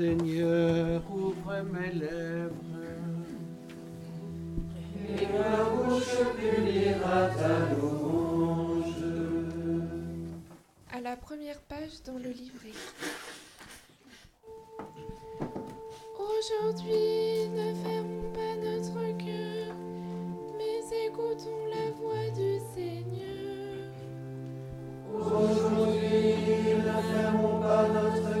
Seigneur, ouvre mes lèvres. Et ma bouche punira ta louange. À la première page dans le livret. Aujourd'hui, ne fermons pas notre cœur, mais écoutons la voix du Seigneur. Aujourd'hui, ne fermons pas notre cœur.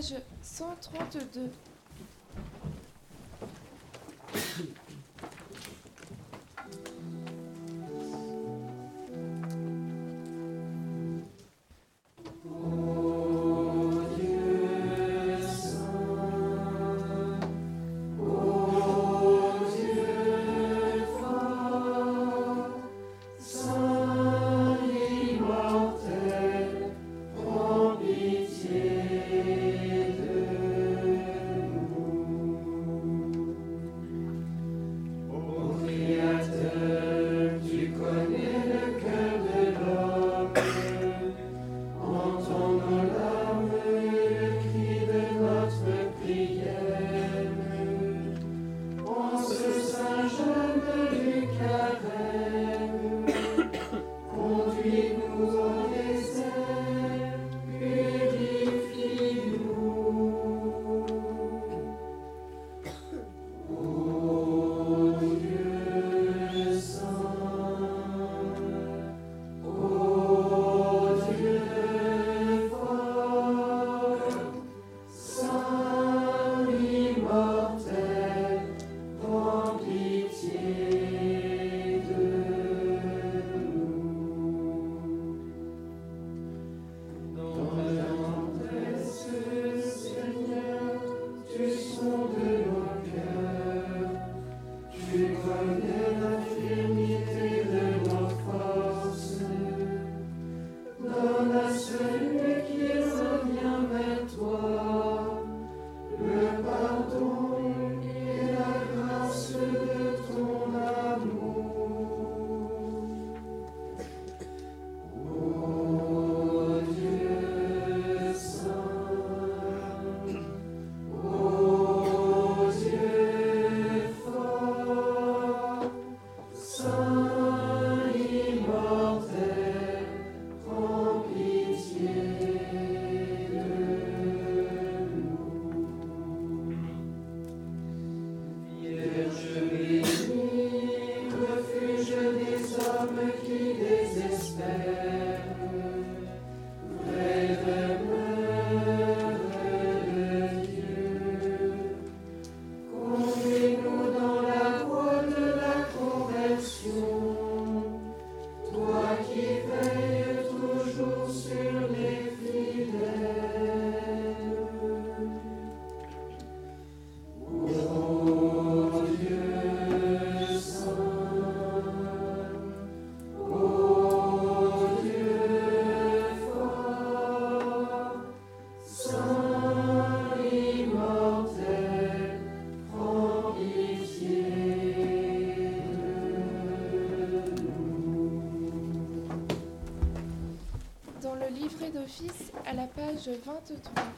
page 132. Page 23.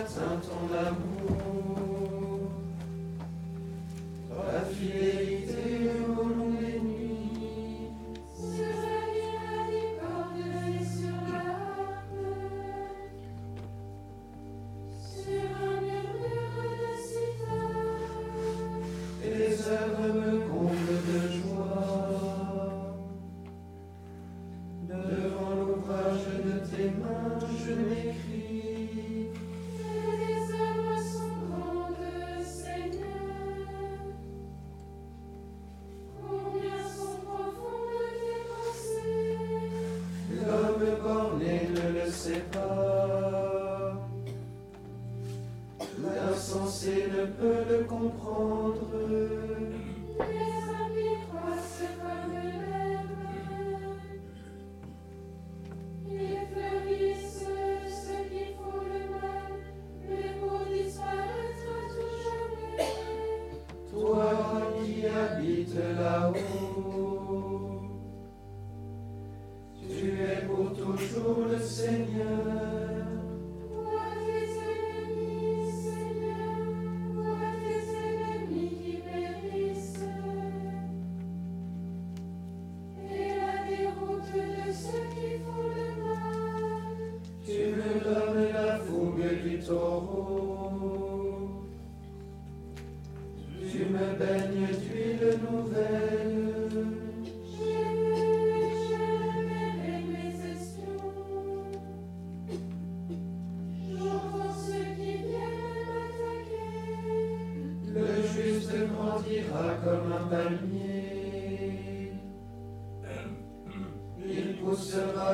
presence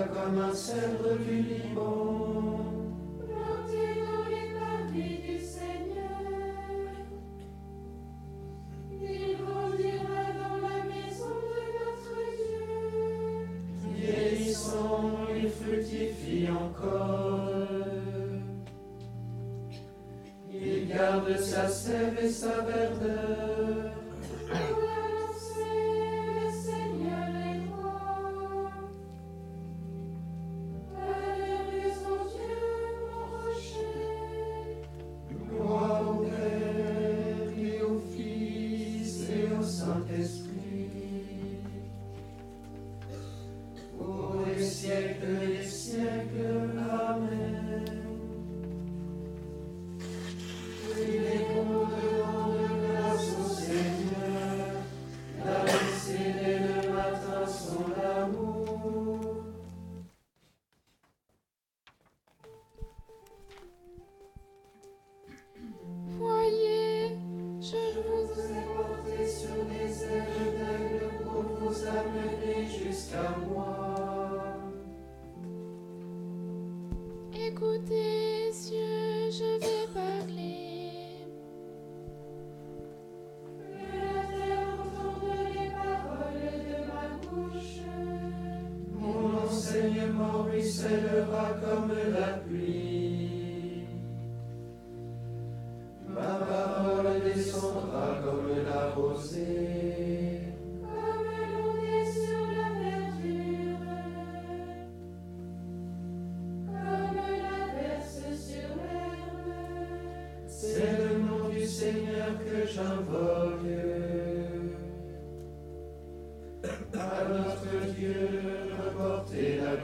comme un cèdre du Liban.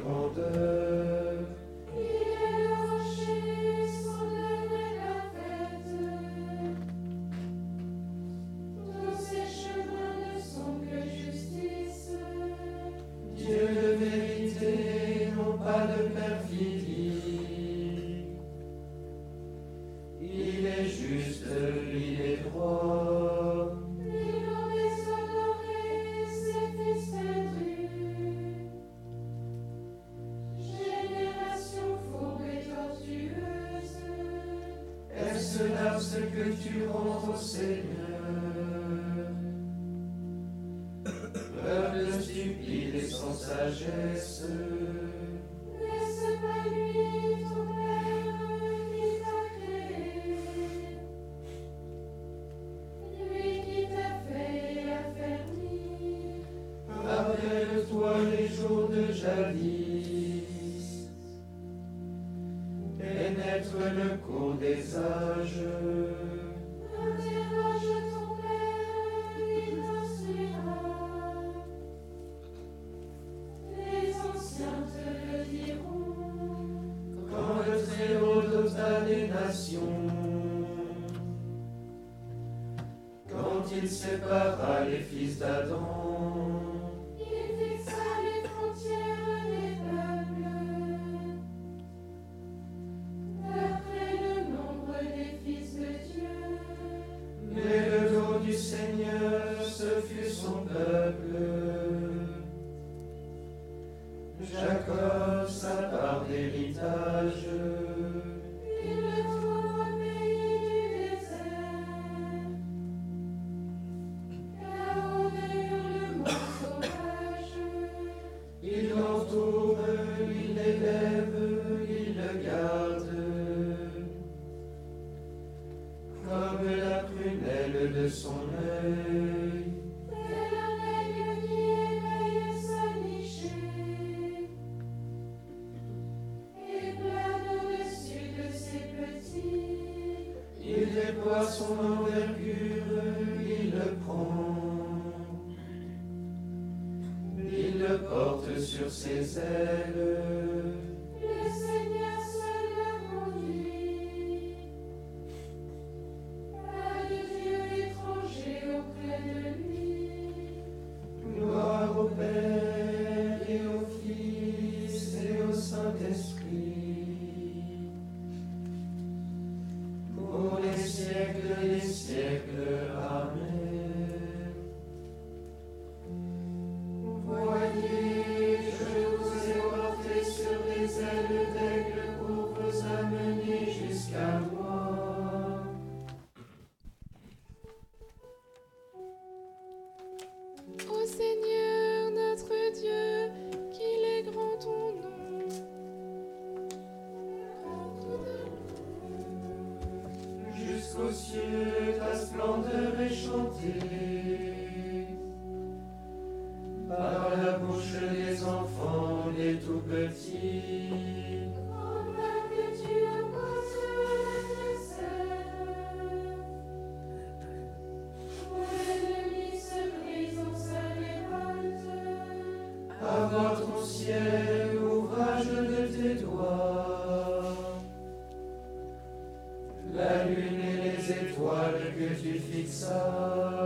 Grandeur. Jours de les étoiles que tu fixas.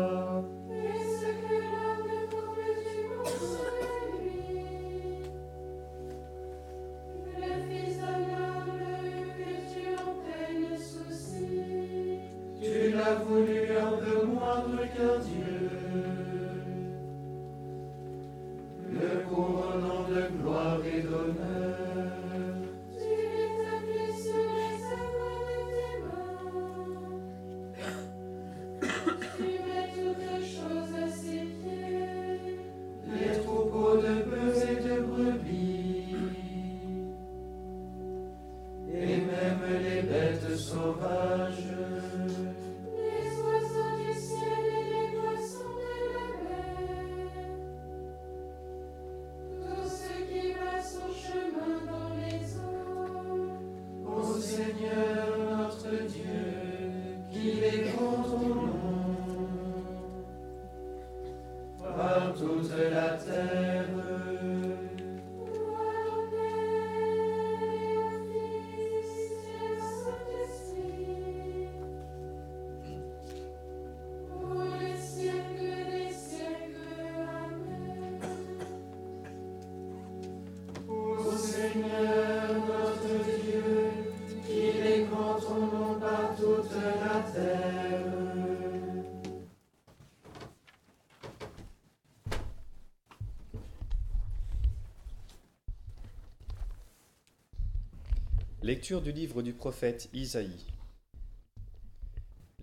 Lecture du livre du prophète Isaïe.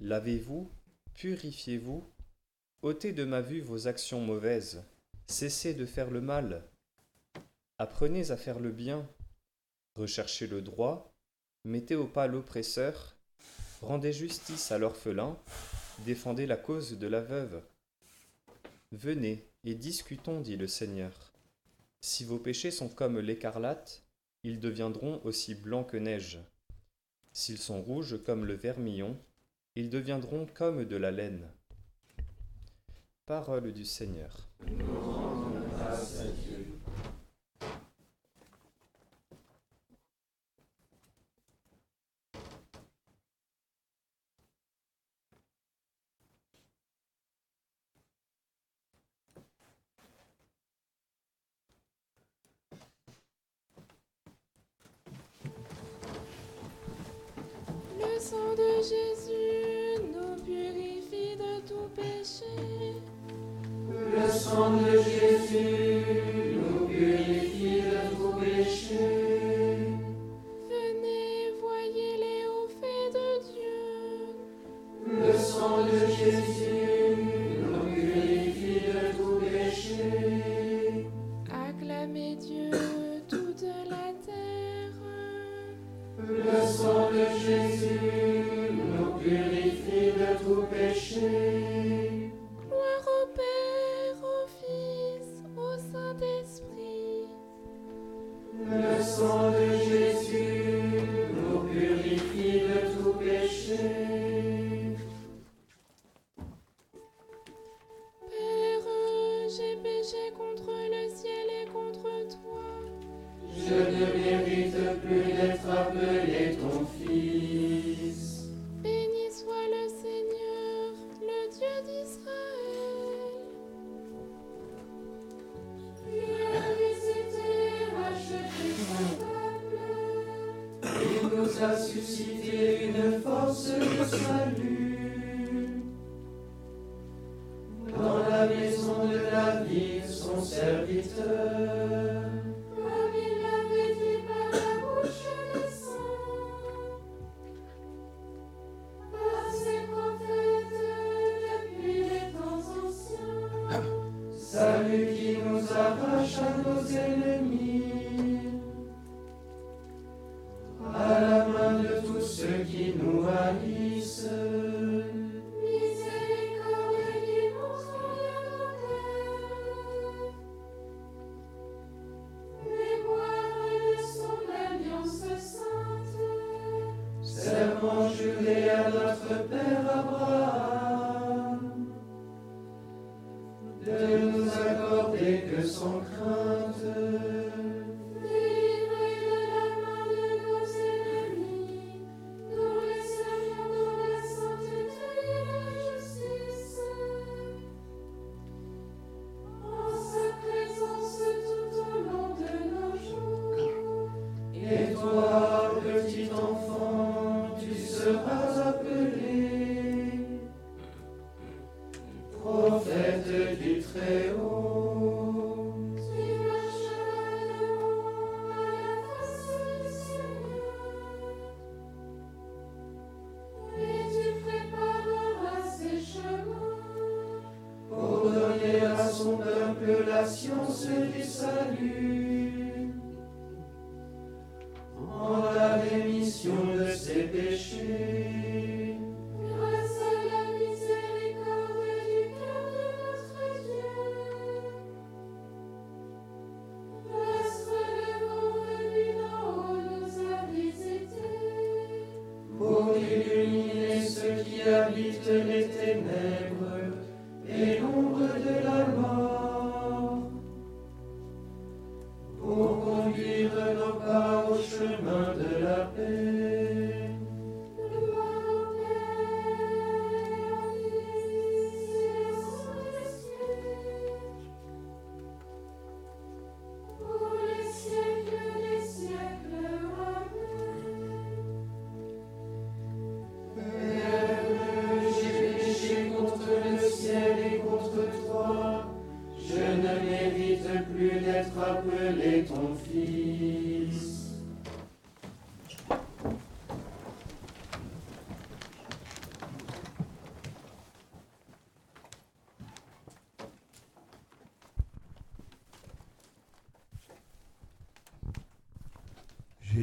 Lavez-vous, purifiez-vous, ôtez de ma vue vos actions mauvaises, cessez de faire le mal, apprenez à faire le bien, recherchez le droit, mettez au pas l'oppresseur, rendez justice à l'orphelin, défendez la cause de la veuve. Venez et discutons, dit le Seigneur. Si vos péchés sont comme l'écarlate, ils deviendront aussi blancs que neige. S'ils sont rouges comme le vermillon, ils deviendront comme de la laine. Parole du Seigneur. Jésus nous purifie de tout péché.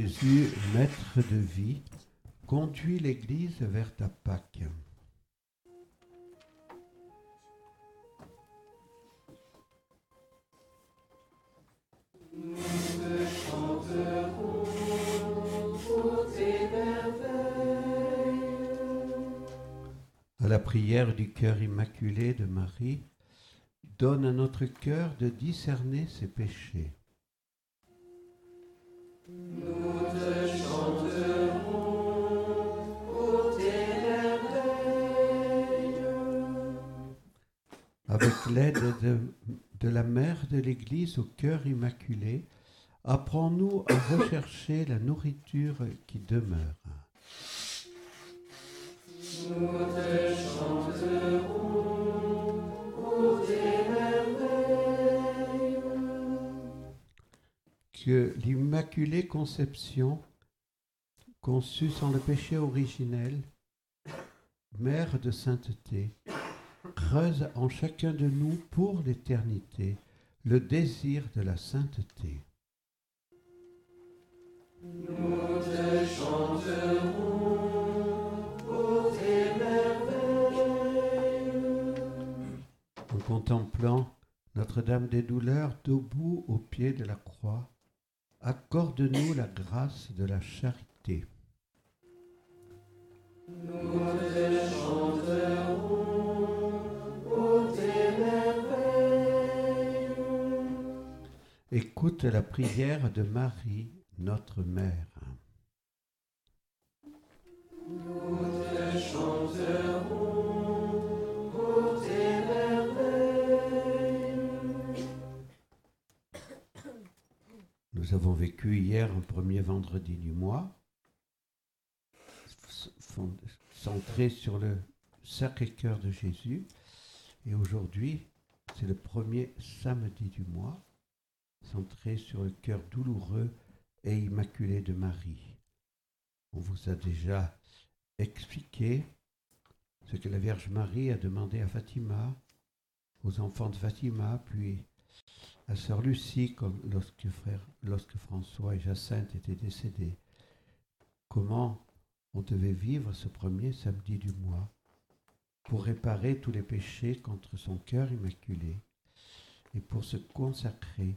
Jésus, maître de vie, conduit l'Église vers ta Pâque. À la prière du cœur immaculé de Marie, donne à notre cœur de discerner ses péchés. l'Église au cœur immaculé, apprends-nous à rechercher la nourriture qui demeure. Que l'Immaculée Conception, conçue sans le péché originel, Mère de sainteté, creuse en chacun de nous pour l'éternité le désir de la sainteté. En contemplant Notre-Dame des douleurs debout au pied de la croix, accorde-nous la grâce de la charité. Écoute la prière de Marie, notre Mère. Nous avons vécu hier un premier vendredi du mois, centré sur le Sacré-Cœur de Jésus. Et aujourd'hui, c'est le premier samedi du mois, sur le cœur douloureux et immaculé de Marie. On vous a déjà expliqué ce que la Vierge Marie a demandé à Fatima, aux enfants de Fatima, puis à Sœur Lucie, lorsque, lorsque François et Jacinthe étaient décédés. Comment on devait vivre ce premier samedi du mois pour réparer tous les péchés contre son cœur immaculé et pour se consacrer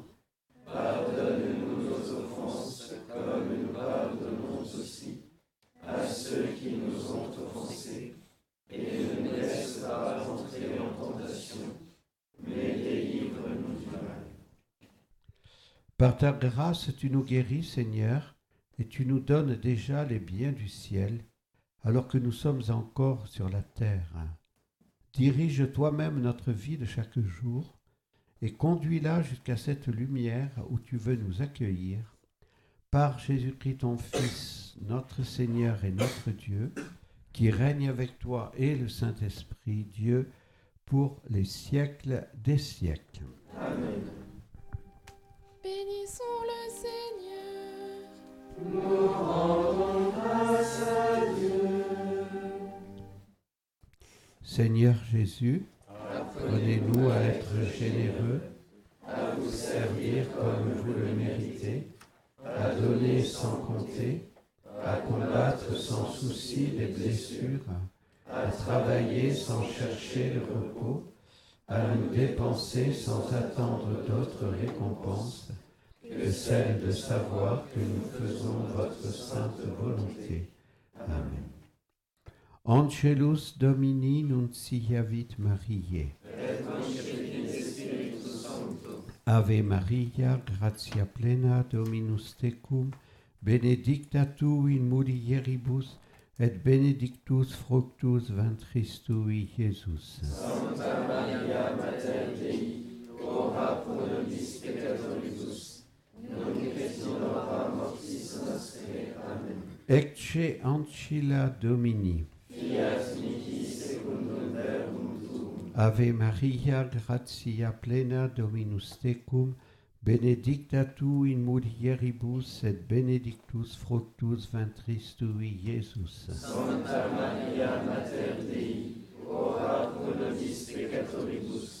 Par ta grâce, tu nous guéris, Seigneur, et tu nous donnes déjà les biens du ciel, alors que nous sommes encore sur la terre. Dirige toi-même notre vie de chaque jour, et conduis-la jusqu'à cette lumière où tu veux nous accueillir. Par Jésus-Christ ton Fils, notre Seigneur et notre Dieu, qui règne avec toi et le Saint-Esprit, Dieu, pour les siècles des siècles. Bénissons Seigneur Jésus, apprenez-nous à être généreux, à vous servir comme vous le méritez, à donner sans compter, à combattre sans souci des blessures, à travailler sans chercher le repos, à nous dépenser sans attendre d'autres récompenses que celle de savoir que nous faisons votre sainte volonté. Amen. Angelus Domini nunciavit Mariae. Ave Maria, gratia plena, Dominus tecum, benedicta tu in mulieribus, et benedictus fructus ventris tui, Iesus. Ecce ancilla Domini. Fiat. Ave Maria, gratia plena Dominus tecum, benedicta tu in mulieribus et benedictus fructus ventris tui, Santa Maria, Mater Dei, ora pro nobis peccatoribus,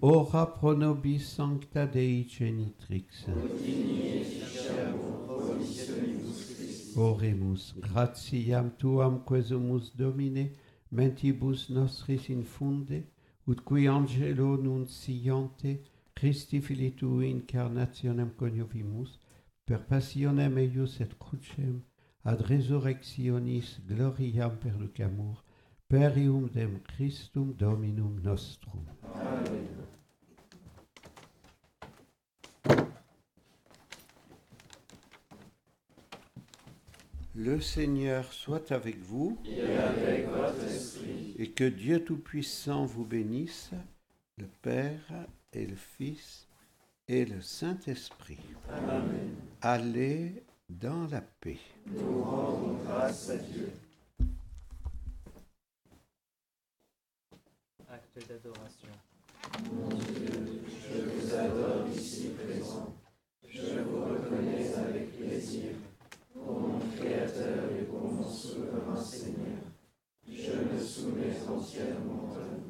ora pro nobis sancta Dei genitrix. Oremus, gratiam tuam quesumus Domine, mentibus nostris infunde, ut qui angelo nunciante, Christi Filii Tui incarnationem coniovimus, per passionem eius et crucem, ad resurrectionis gloriam perducamur, perium dem Christum Dominum nostrum. Amen. Le Seigneur soit avec vous. Et avec votre esprit. Et que Dieu Tout-Puissant vous bénisse, le Père et le Fils et le Saint-Esprit. Amen. Allez dans la paix. Nous rendons grâce à Dieu. Acte d'adoration. Je vous adore ici présent. sous la main, Seigneur. Je me soumets entièrement à vous.